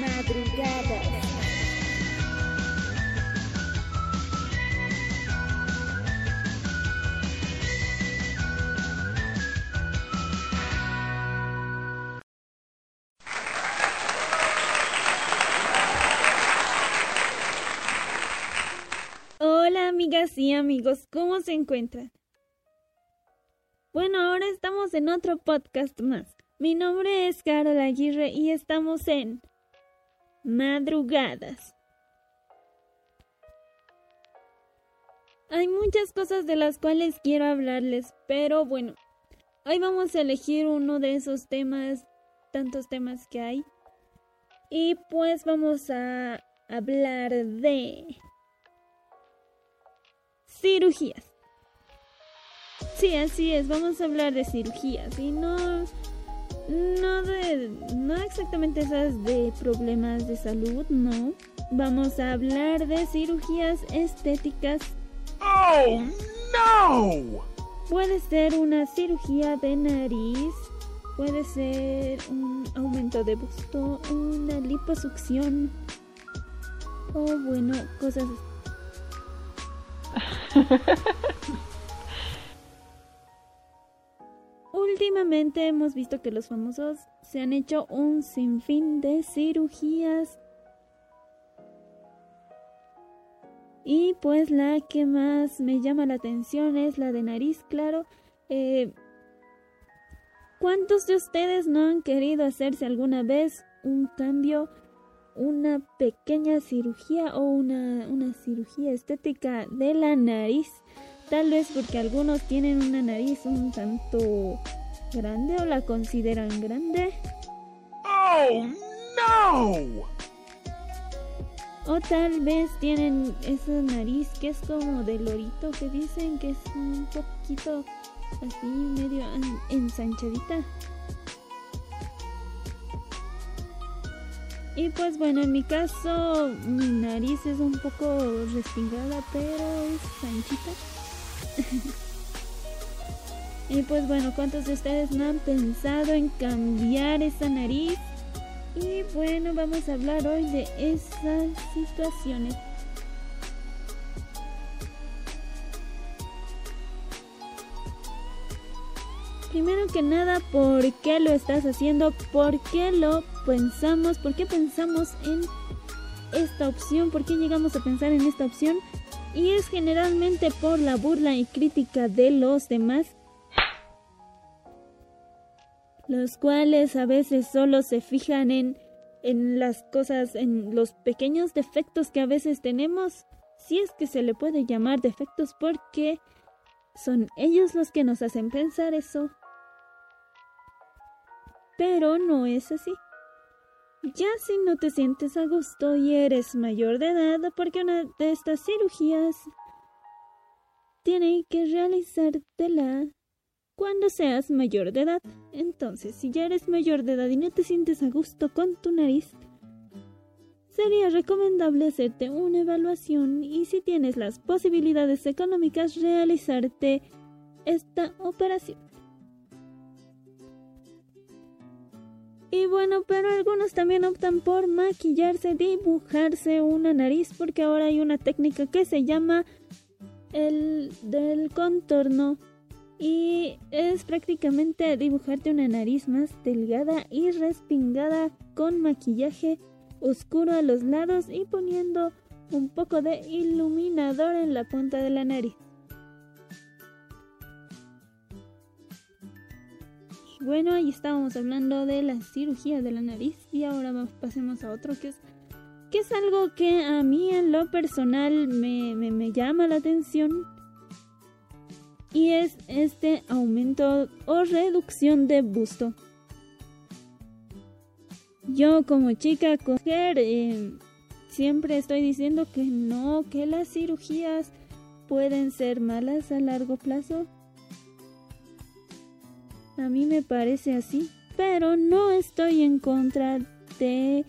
Madrugadas. Hola amigas y amigos, ¿cómo se encuentran? Bueno, ahora estamos en otro podcast más. Mi nombre es Carol Aguirre y estamos en Madrugadas. Hay muchas cosas de las cuales quiero hablarles, pero bueno, hoy vamos a elegir uno de esos temas, tantos temas que hay. Y pues vamos a hablar de cirugías. Sí, así es, vamos a hablar de cirugías y no no de no exactamente esas de problemas de salud, no. Vamos a hablar de cirugías estéticas. Oh, no. Puede ser una cirugía de nariz, puede ser un aumento de busto, una liposucción o bueno, cosas Últimamente hemos visto que los famosos se han hecho un sinfín de cirugías. Y pues la que más me llama la atención es la de nariz, claro. Eh, ¿Cuántos de ustedes no han querido hacerse alguna vez un cambio, una pequeña cirugía o una, una cirugía estética de la nariz? Tal vez porque algunos tienen una nariz un tanto grande o la consideran grande. Oh, no. O tal vez tienen esa nariz que es como de lorito que dicen que es un poquito así medio ensanchadita. Y pues bueno, en mi caso mi nariz es un poco respingada, pero es anchita. y pues bueno, ¿cuántos de ustedes no han pensado en cambiar esa nariz? Y bueno, vamos a hablar hoy de esas situaciones. Primero que nada, ¿por qué lo estás haciendo? ¿Por qué lo pensamos? ¿Por qué pensamos en esta opción? ¿Por qué llegamos a pensar en esta opción? Y es generalmente por la burla y crítica de los demás, los cuales a veces solo se fijan en, en las cosas, en los pequeños defectos que a veces tenemos, si es que se le puede llamar defectos porque son ellos los que nos hacen pensar eso. Pero no es así. Ya si no te sientes a gusto y eres mayor de edad, porque una de estas cirugías tiene que realizártela cuando seas mayor de edad. Entonces, si ya eres mayor de edad y no te sientes a gusto con tu nariz, sería recomendable hacerte una evaluación y si tienes las posibilidades económicas realizarte esta operación. Y bueno, pero algunos también optan por maquillarse, dibujarse una nariz, porque ahora hay una técnica que se llama el del contorno. Y es prácticamente dibujarte una nariz más delgada y respingada con maquillaje oscuro a los lados y poniendo un poco de iluminador en la punta de la nariz. Bueno, ahí estábamos hablando de la cirugía de la nariz y ahora pasemos a otro que es, que es algo que a mí en lo personal me, me llama la atención y es este aumento o reducción de busto. Yo como chica coger eh, siempre estoy diciendo que no, que las cirugías pueden ser malas a largo plazo a mí me parece así, pero no estoy en contra de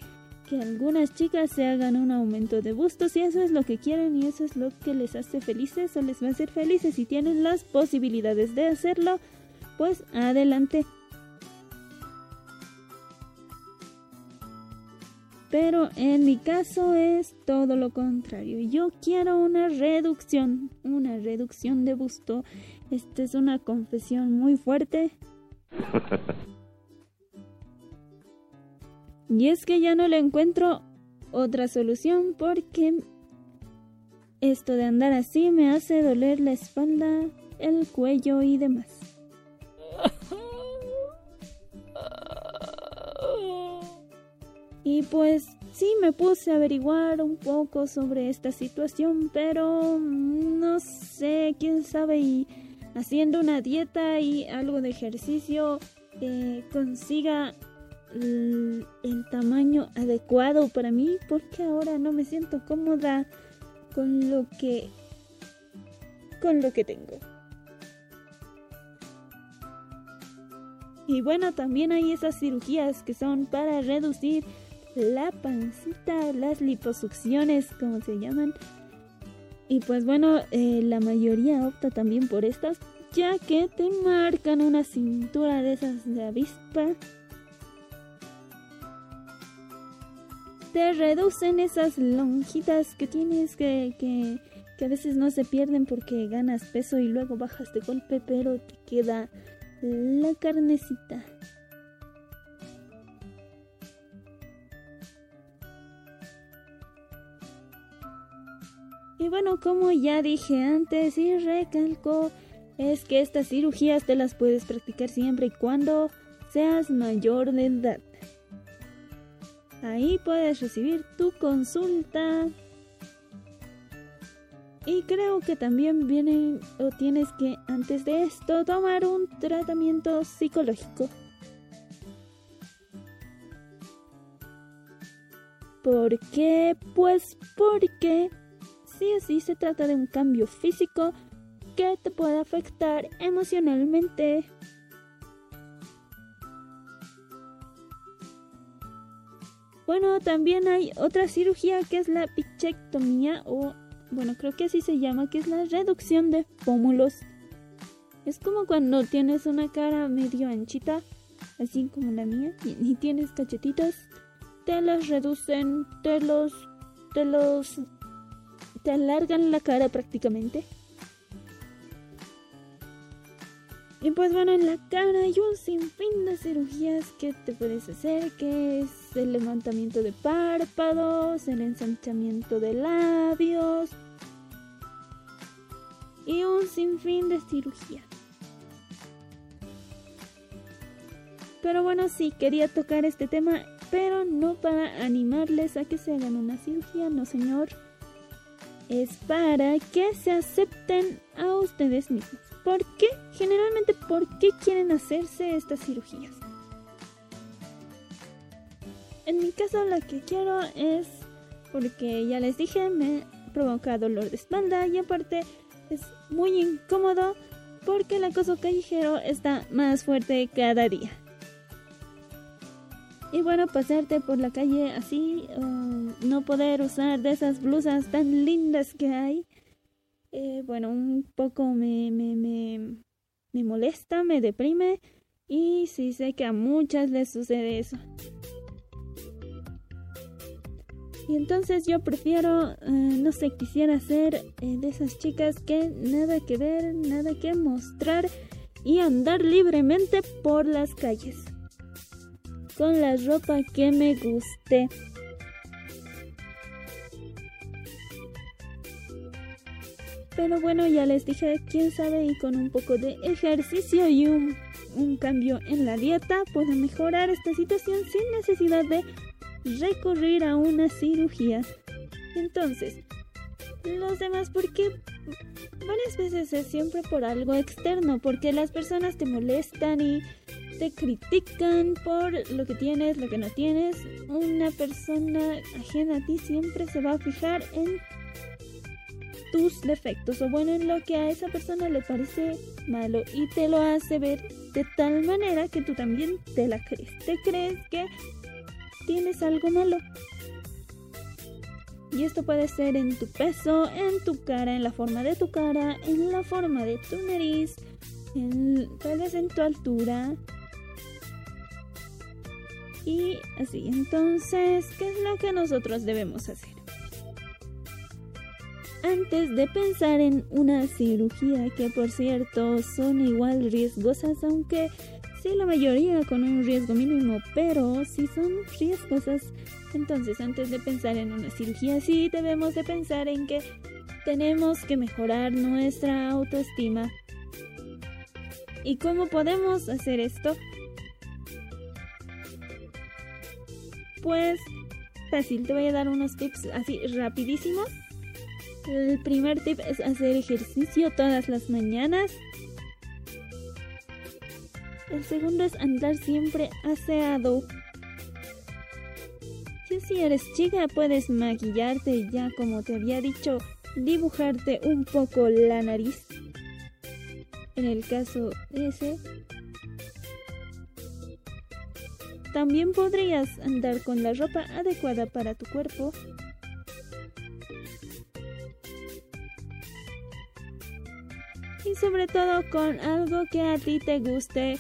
que algunas chicas se hagan un aumento de busto si eso es lo que quieren y eso es lo que les hace felices o les va a hacer felices si tienen las posibilidades de hacerlo, pues adelante. Pero en mi caso es todo lo contrario. Yo quiero una reducción, una reducción de busto. Esta es una confesión muy fuerte. Y es que ya no le encuentro otra solución porque esto de andar así me hace doler la espalda, el cuello y demás. Y pues sí me puse a averiguar un poco sobre esta situación, pero no sé, quién sabe, y haciendo una dieta y algo de ejercicio consiga el, el tamaño adecuado para mí, porque ahora no me siento cómoda con lo que con lo que tengo. Y bueno, también hay esas cirugías que son para reducir la pancita, las liposucciones, como se llaman. Y pues bueno, eh, la mayoría opta también por estas, ya que te marcan una cintura de esas de avispa. Te reducen esas lonjitas que tienes que, que, que a veces no se pierden porque ganas peso y luego bajas de golpe, pero te queda la carnecita. Y bueno, como ya dije antes y recalco, es que estas cirugías te las puedes practicar siempre y cuando seas mayor de edad. Ahí puedes recibir tu consulta. Y creo que también viene o tienes que antes de esto tomar un tratamiento psicológico. ¿Por qué? Pues porque sí o se trata de un cambio físico que te puede afectar emocionalmente. Bueno, también hay otra cirugía que es la pichectomía o, bueno, creo que así se llama, que es la reducción de pómulos. Es como cuando tienes una cara medio anchita, así como la mía, y, tienes cachetitos, te los reducen, te los, te los te alargan la cara prácticamente. Y pues bueno, en la cara hay un sinfín de cirugías que te puedes hacer, que es el levantamiento de párpados, el ensanchamiento de labios y un sinfín de cirugías. Pero bueno, sí, quería tocar este tema, pero no para animarles a que se hagan una cirugía, no señor es para que se acepten a ustedes mismos. ¿Por qué? Generalmente, ¿por qué quieren hacerse estas cirugías? En mi caso, la que quiero es porque ya les dije, me provoca dolor de espalda y aparte es muy incómodo porque el acoso callejero está más fuerte cada día. Y bueno, pasarte por la calle así, no poder usar de esas blusas tan lindas que hay, eh, bueno, un poco me, me, me, me molesta, me deprime y sí sé que a muchas les sucede eso. Y entonces yo prefiero, eh, no sé, quisiera ser eh, de esas chicas que nada que ver, nada que mostrar y andar libremente por las calles con la ropa que me guste. Pero bueno, ya les dije, quién sabe, y con un poco de ejercicio y un, cambio en la dieta puedo mejorar esta situación sin necesidad de recurrir a una cirugía. Entonces, los demás, ¿por qué? Varias veces es siempre por algo externo, porque las personas te molestan y te critican por lo que tienes, lo que no tienes, una persona ajena a ti siempre se va a fijar en tus defectos o bueno en lo que a esa persona le parece malo y te lo hace ver de tal manera que tú también te la crees. Te crees que tienes algo malo. Y esto puede ser en tu peso, en tu cara, en la forma de tu cara, en la forma de tu nariz, en, tal vez en tu altura, Y así, entonces, ¿qué es lo que nosotros debemos hacer? Antes de pensar en una cirugía, que por cierto son igual riesgosas, aunque sí la mayoría con un riesgo mínimo, pero sí son riesgosas. Entonces, antes de pensar en una cirugía, sí debemos de pensar en que tenemos que mejorar nuestra autoestima. ¿Y cómo podemos hacer esto? Pues fácil, te voy a dar unos tips así rapidísimos. El primer tip es hacer ejercicio todas las mañanas. El segundo es andar siempre aseado. Si, eres chica puedes maquillarte ya como te había dicho, dibujarte un poco la nariz. En el caso ese, También podrías andar con la ropa adecuada para tu cuerpo. Y sobre todo con algo que a ti te guste.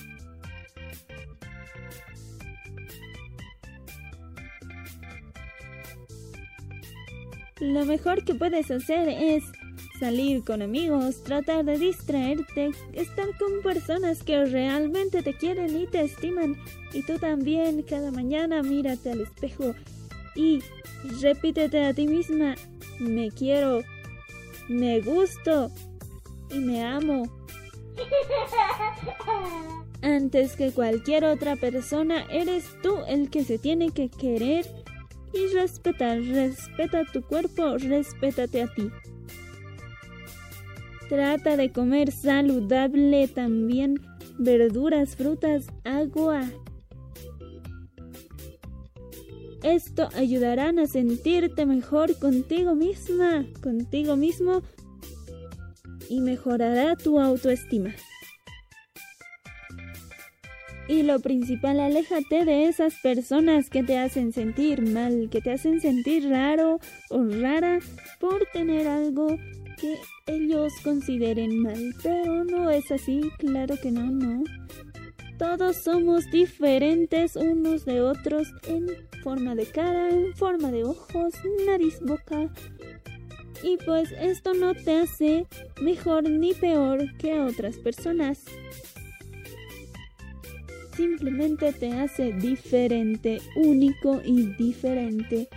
Lo mejor que puedes hacer es salir con amigos, tratar de distraerte, estar con personas que realmente te quieren y te estiman. Y tú también cada mañana mírate al espejo y repítete a ti misma, me quiero, me gusto y me amo. Antes que cualquier otra persona, eres tú el que se tiene que querer y respetar. Respeta tu cuerpo, respétate a ti. Trata de comer saludable también, verduras, frutas, agua. Esto ayudarán a sentirte mejor contigo misma, contigo mismo y mejorará tu autoestima. Y lo principal, aléjate de esas personas que te hacen sentir mal, que te hacen sentir raro o rara por tener algo que ellos consideren mal, pero no es así, claro que no, no. Todos somos diferentes unos de otros en forma de cara, en forma de ojos, nariz, boca. Y pues esto no te hace mejor ni peor que otras personas. Simplemente te hace diferente, único y diferente.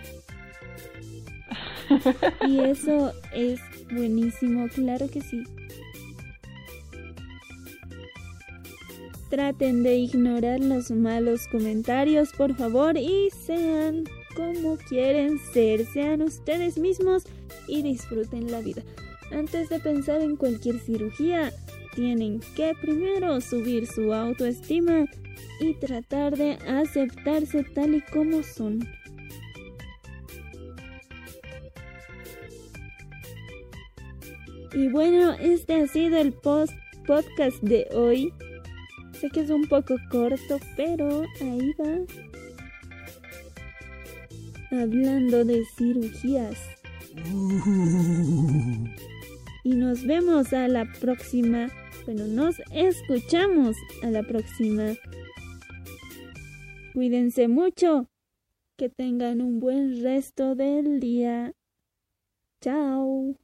Y eso es Buenísimo, claro que sí. Traten de ignorar los malos comentarios, por favor, y sean como quieren ser, sean ustedes mismos y disfruten la vida. Antes de pensar en cualquier cirugía, tienen que primero subir su autoestima y tratar de aceptarse tal y como son. Y bueno, este ha sido el post podcast de hoy. Sé que es un poco corto, pero ahí va. Hablando de cirugías. Y nos vemos a la próxima. Bueno, nos escuchamos a la próxima. Cuídense mucho. Que tengan un buen resto del día. Chao.